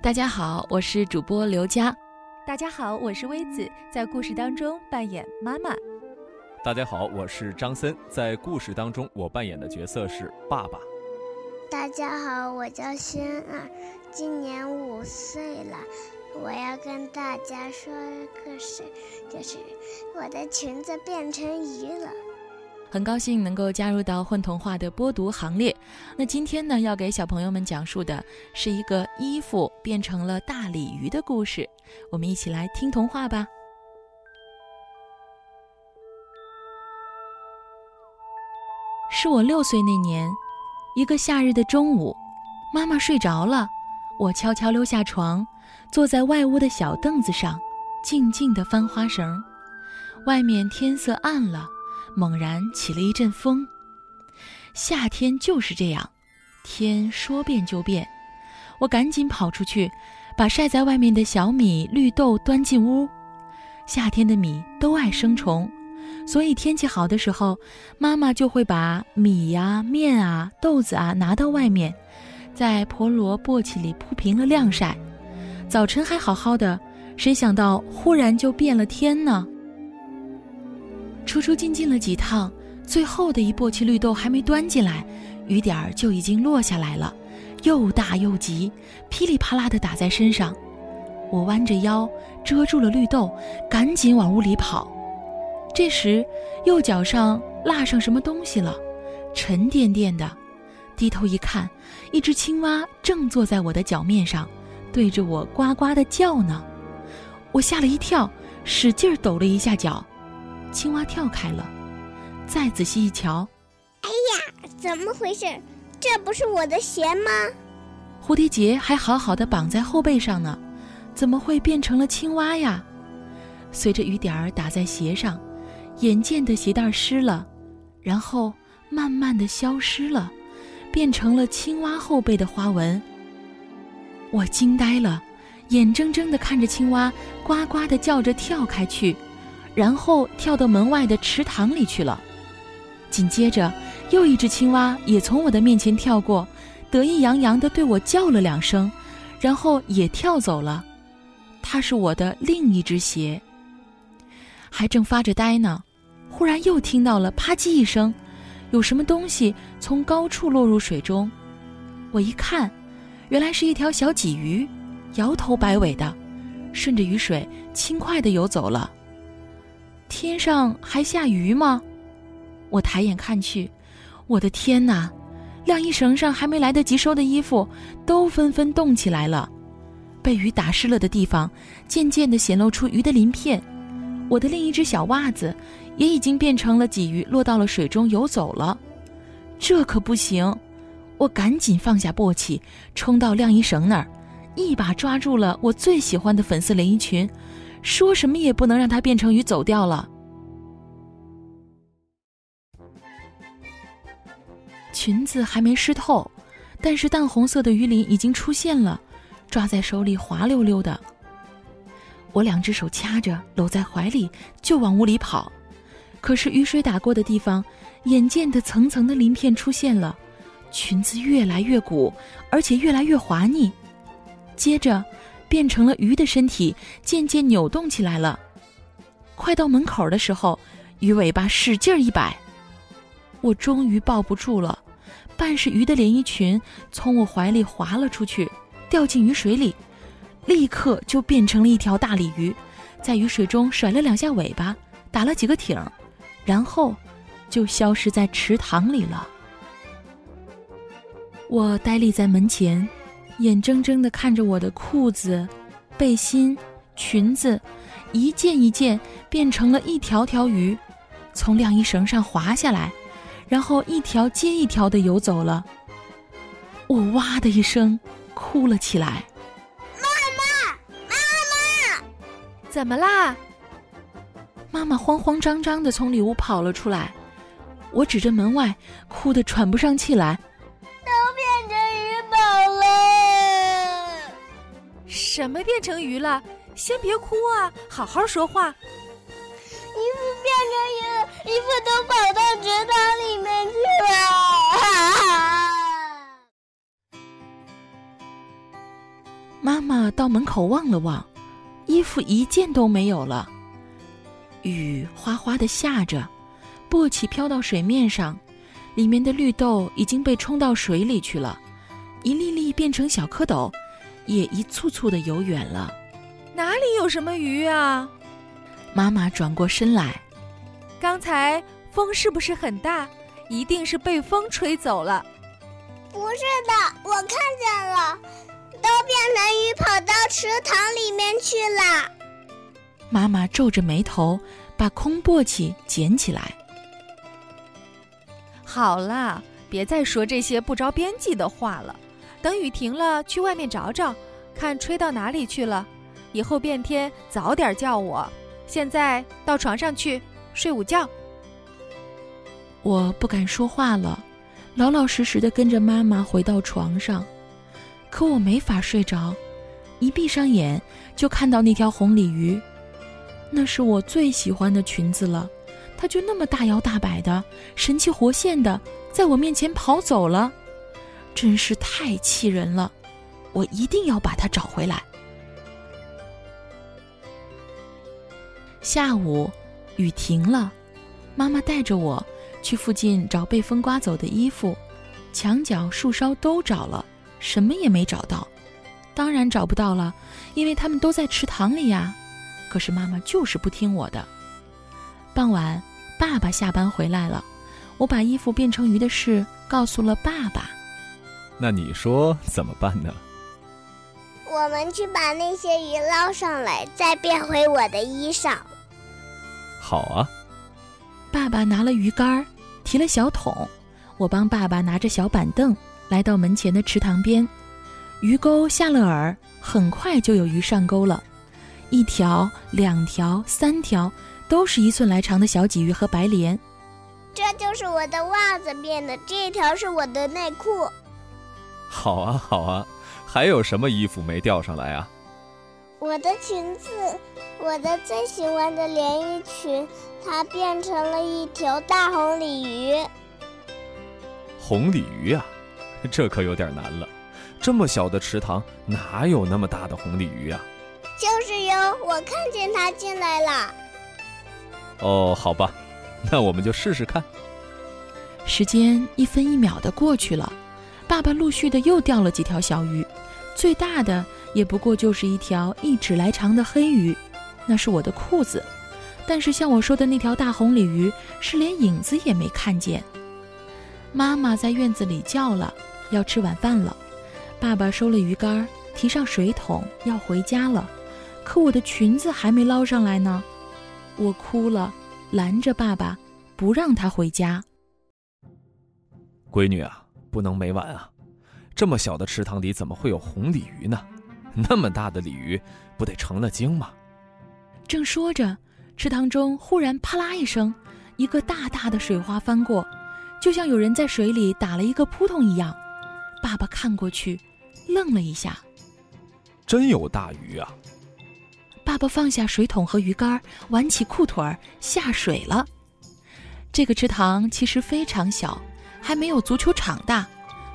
大家好，我是主播刘佳。大家好，我是薇子，在故事当中扮演妈妈。大家好，我是张森，在故事当中我扮演的角色是爸爸。大家好，我叫轩儿，今年五岁了。我要跟大家说个事，就是我的裙子变成鱼了。很高兴能够加入到混童话的播读行列。那今天呢，要给小朋友们讲述的是一个衣服变成了大鲤鱼的故事。我们一起来听童话吧。是我六岁那年，一个夏日的中午，妈妈睡着了，我悄悄溜下床，坐在外屋的小凳子上，静静地翻花绳。外面天色暗了。猛然起了一阵风，夏天就是这样，天说变就变。我赶紧跑出去，把晒在外面的小米、绿豆端进屋。夏天的米都爱生虫，所以天气好的时候，妈妈就会把米呀、面啊、豆子啊拿到外面，在婆罗簸箕里铺平了晾晒。早晨还好好的，谁想到忽然就变了天呢？出出进进了几趟，最后的一簸箕绿豆还没端进来，雨点儿就已经落下来了，又大又急，噼里啪啦地打在身上。我弯着腰遮住了绿豆，赶紧往屋里跑。这时，右脚上落上什么东西了，沉甸甸的。低头一看，一只青蛙正坐在我的脚面上，对着我呱呱地叫呢。我吓了一跳，使劲抖了一下脚。青蛙跳开了，再仔细一瞧，哎呀，怎么回事？这不是我的鞋吗？蝴蝶结还好好的绑在后背上呢，怎么会变成了青蛙呀？随着雨点儿打在鞋上，眼见的鞋带湿了，然后慢慢的消失了，变成了青蛙后背的花纹。我惊呆了，眼睁睁的看着青蛙呱呱的叫着跳开去。然后跳到门外的池塘里去了。紧接着，又一只青蛙也从我的面前跳过，得意洋洋地对我叫了两声，然后也跳走了。它是我的另一只鞋。还正发着呆呢，忽然又听到了啪叽一声，有什么东西从高处落入水中。我一看，原来是一条小鲫鱼，摇头摆尾的，顺着雨水轻快地游走了。天上还下雨吗？我抬眼看去，我的天哪！晾衣绳上还没来得及收的衣服，都纷纷动起来了。被雨打湿了的地方，渐渐地显露出鱼的鳞片。我的另一只小袜子，也已经变成了鲫鱼，落到了水中游走了。这可不行！我赶紧放下簸箕，冲到晾衣绳那儿，一把抓住了我最喜欢的粉色连衣裙。说什么也不能让它变成鱼走掉了。裙子还没湿透，但是淡红色的鱼鳞已经出现了，抓在手里滑溜溜的。我两只手掐着，搂在怀里就往屋里跑。可是雨水打过的地方，眼见的层层的鳞片出现了，裙子越来越鼓，而且越来越滑腻。接着。变成了鱼的身体渐渐扭动起来了，快到门口的时候，鱼尾巴使劲一摆，我终于抱不住了，半是鱼的连衣裙从我怀里滑了出去，掉进雨水里，立刻就变成了一条大鲤鱼，在雨水中甩了两下尾巴，打了几个挺，然后就消失在池塘里了。我呆立在门前。眼睁睁地看着我的裤子、背心、裙子，一件一件变成了一条条鱼，从晾衣绳上滑下来，然后一条接一条地游走了。我哇的一声哭了起来。妈妈，妈妈，怎么啦？妈妈慌慌张张地从里屋跑了出来。我指着门外，哭得喘不上气来。什么变成鱼了？先别哭啊，好好说话。衣服变成鱼了，衣服都跑到池塘里面去了。妈妈到门口望了望，衣服一件都没有了。雨哗哗的下着，簸箕飘到水面上，里面的绿豆已经被冲到水里去了，一粒粒变成小蝌蚪，也一簇簇的游远了。哪里有什么鱼啊？妈妈转过身来，刚才风是不是很大？一定是被风吹走了。不是的，我看见了，都变成鱼跑到池塘里面去了。妈妈皱着眉头，把空簸箕捡起来。好了，别再说这些不着边际的话了。等雨停了，去外面找找，看吹到哪里去了。以后变天早点叫我。现在到床上去睡午觉。我不敢说话了，老老实实的跟着妈妈回到床上。可我没法睡着，一闭上眼就看到那条红鲤鱼，那是我最喜欢的裙子了。它就那么大摇大摆的、神气活现的在我面前跑走了，真是太气人了！我一定要把它找回来。下午，雨停了，妈妈带着我去附近找被风刮走的衣服，墙角、树梢都找了，什么也没找到。当然找不到了，因为他们都在池塘里呀。可是妈妈就是不听我的。傍晚，爸爸下班回来了，我把衣服变成鱼的事告诉了爸爸。那你说怎么办呢？我们去把那些鱼捞上来，再变回我的衣裳。好啊！爸爸拿了鱼竿，提了小桶，我帮爸爸拿着小板凳，来到门前的池塘边。鱼钩下了饵，很快就有鱼上钩了，一条、两条、三条，都是一寸来长的小鲫鱼和白鲢。这就是我的袜子变的，这条是我的内裤。好啊，好啊！还有什么衣服没钓上来啊？我的裙子，我的最喜欢的连衣裙，它变成了一条大红鲤鱼。红鲤鱼啊，这可有点难了。这么小的池塘，哪有那么大的红鲤鱼啊？就是哟，我看见它进来了。哦，好吧，那我们就试试看。时间一分一秒的过去了，爸爸陆续的又钓了几条小鱼，最大的也不过就是一条一指来长的黑鱼，那是我的裤子。但是像我说的那条大红鲤鱼，是连影子也没看见。妈妈在院子里叫了，要吃晚饭了。爸爸收了鱼竿，提上水桶，要回家了。可我的裙子还没捞上来呢，我哭了，拦着爸爸，不让他回家。闺女啊，不能每晚啊！这么小的池塘里怎么会有红鲤鱼呢？那么大的鲤鱼，不得成了精吗？正说着，池塘中忽然啪啦一声，一个大大的水花翻过，就像有人在水里打了一个扑通一样。爸爸看过去，愣了一下。真有大鱼啊！爸爸放下水桶和鱼竿，挽起裤腿儿下水了。这个池塘其实非常小。还没有足球场大，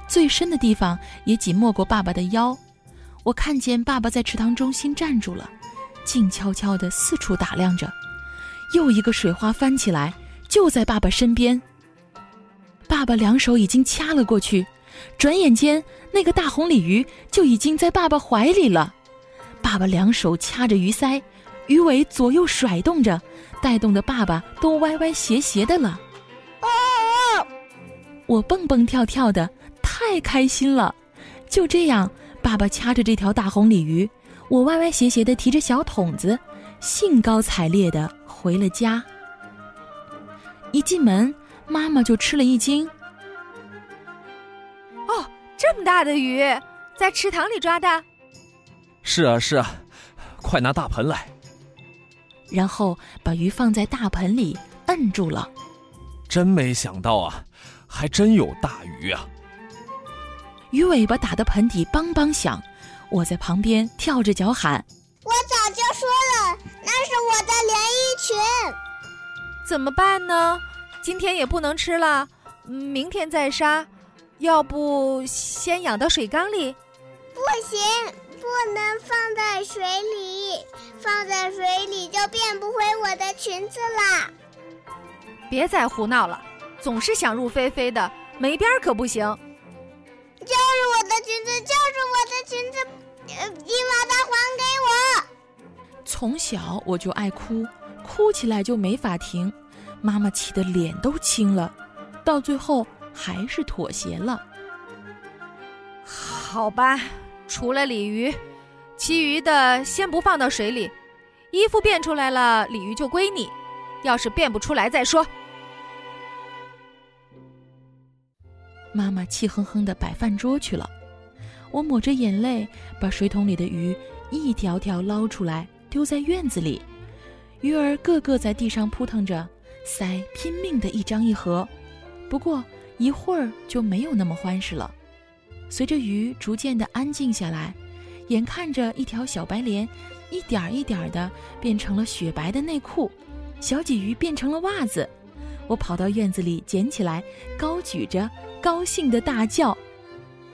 最深的地方也仅没过爸爸的腰。我看见爸爸在池塘中心站住了，静悄悄地四处打量着。又一个水花翻起来，就在爸爸身边。爸爸两手已经掐了过去，转眼间那个大红鲤鱼就已经在爸爸怀里了。爸爸两手掐着鱼鳃，鱼尾左右甩动着，带动的爸爸都歪歪斜斜的了。我蹦蹦跳跳的，太开心了。就这样，爸爸掐着这条大红鲤鱼，我歪歪斜斜的提着小桶子，兴高采烈的回了家。一进门，妈妈就吃了一惊。哦，这么大的鱼，在池塘里抓的？是啊，是啊，快拿大盆来。然后把鱼放在大盆里，摁住了。真没想到啊！还真有大鱼啊！鱼尾巴打得盆底梆梆响，我在旁边跳着脚喊：“我早就说了，那是我的连衣裙。”怎么办呢？今天也不能吃了，明天再杀。要不先养到水缸里？不行，不能放在水里，放在水里就变不回我的裙子啦。别再胡闹了，总是想入非非的，没边儿可不行。就是我的裙子，就是我的裙子，呃，你把它还给我。从小我就爱哭，哭起来就没法停，妈妈气得脸都青了，到最后还是妥协了。好吧，除了鲤鱼，其余的先不放到水里。衣服变出来了，鲤鱼就归你；要是变不出来再说。妈妈气哼哼地摆饭桌去了，我抹着眼泪把水桶里的鱼一条条捞出来，丢在院子里。鱼儿个个在地上扑腾着，鳃拼命地一张一合。不过一会儿就没有那么欢实了。随着鱼逐渐地安静下来，眼看着一条小白莲一点一点地变成了雪白的内裤，小鲫鱼变成了袜子，我跑到院子里捡起来，高举着。高兴的大叫：“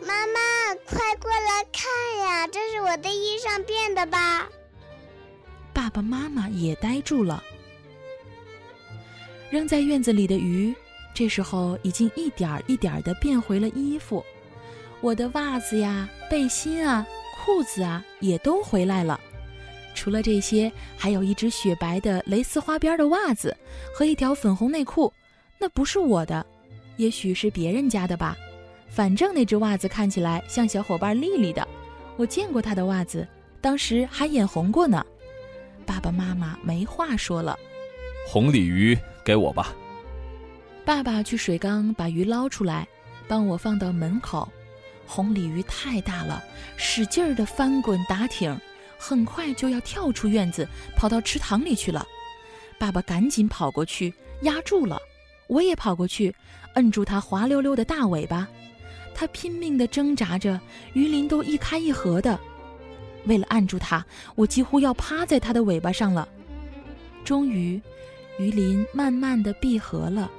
妈妈，快过来看呀！这是我的衣裳变的吧？”爸爸妈妈也呆住了。扔在院子里的鱼，这时候已经一点儿一点儿的变回了衣服。我的袜子呀、背心啊、裤子啊，也都回来了。除了这些，还有一只雪白的蕾丝花边的袜子和一条粉红内裤，那不是我的。也许是别人家的吧，反正那只袜子看起来像小伙伴丽丽的，我见过她的袜子，当时还眼红过呢。爸爸妈妈没话说了，红鲤鱼给我吧。爸爸去水缸把鱼捞出来，帮我放到门口。红鲤鱼太大了，使劲儿的翻滚打挺，很快就要跳出院子，跑到池塘里去了。爸爸赶紧跑过去压住了。我也跑过去，摁住它滑溜溜的大尾巴，它拼命地挣扎着，鱼鳞都一开一合的。为了按住它，我几乎要趴在它的尾巴上了。终于，鱼鳞慢慢地闭合了，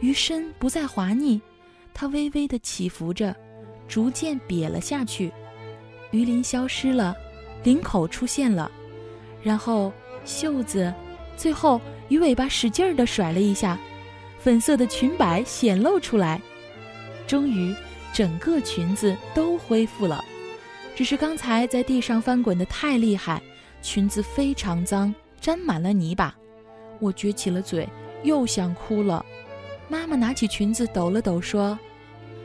鱼身不再滑腻，它微微地起伏着，逐渐瘪了下去。鱼鳞消失了，领口出现了，然后袖子，最后鱼尾巴使劲儿地甩了一下。粉色的裙摆显露出来，终于，整个裙子都恢复了。只是刚才在地上翻滚的太厉害，裙子非常脏，沾满了泥巴。我撅起了嘴，又想哭了。妈妈拿起裙子抖了抖，说：“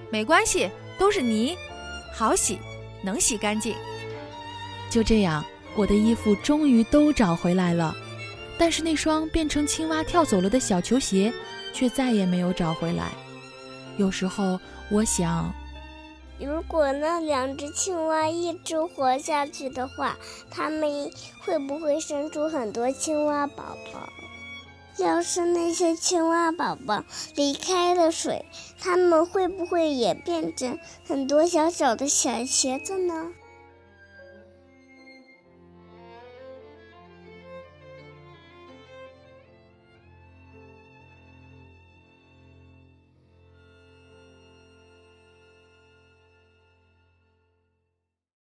没关系，都是泥，好洗，能洗干净。”就这样，我的衣服终于都找回来了，但是那双变成青蛙跳走了的小球鞋。却再也没有找回来。有时候我想，如果那两只青蛙一直活下去的话，它们会不会生出很多青蛙宝宝？要是那些青蛙宝宝离开了水，它们会不会也变成很多小小的小鞋子呢？